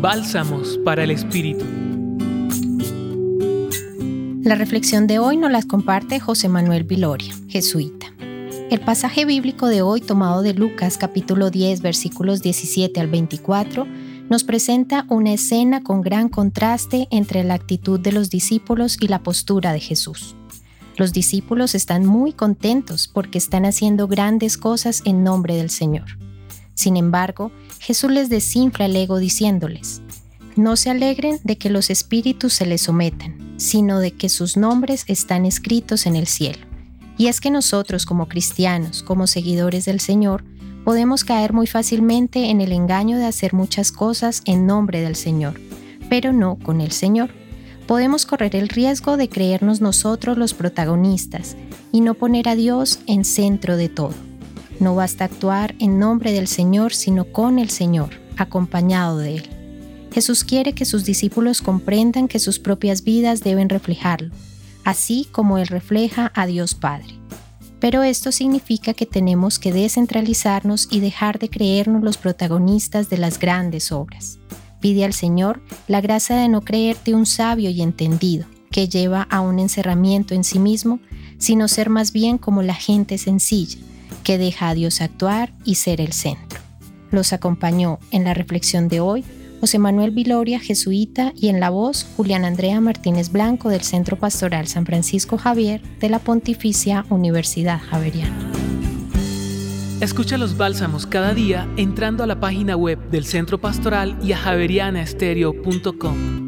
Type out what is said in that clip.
Bálsamos para el Espíritu. La reflexión de hoy nos la comparte José Manuel Viloria, jesuita. El pasaje bíblico de hoy, tomado de Lucas capítulo 10, versículos 17 al 24, nos presenta una escena con gran contraste entre la actitud de los discípulos y la postura de Jesús. Los discípulos están muy contentos porque están haciendo grandes cosas en nombre del Señor. Sin embargo, Jesús les desinfla el ego diciéndoles, no se alegren de que los espíritus se les sometan, sino de que sus nombres están escritos en el cielo. Y es que nosotros como cristianos, como seguidores del Señor, podemos caer muy fácilmente en el engaño de hacer muchas cosas en nombre del Señor, pero no con el Señor. Podemos correr el riesgo de creernos nosotros los protagonistas y no poner a Dios en centro de todo. No basta actuar en nombre del Señor, sino con el Señor, acompañado de Él. Jesús quiere que sus discípulos comprendan que sus propias vidas deben reflejarlo, así como Él refleja a Dios Padre. Pero esto significa que tenemos que descentralizarnos y dejar de creernos los protagonistas de las grandes obras. Pide al Señor la gracia de no creerte un sabio y entendido, que lleva a un encerramiento en sí mismo, sino ser más bien como la gente sencilla, que deja a Dios actuar y ser el centro. Los acompañó en la reflexión de hoy José Manuel Viloria, jesuita, y en la voz Julián Andrea Martínez Blanco del Centro Pastoral San Francisco Javier de la Pontificia Universidad Javeriana. Escucha los bálsamos cada día entrando a la página web del Centro Pastoral y a javerianaestereo.com.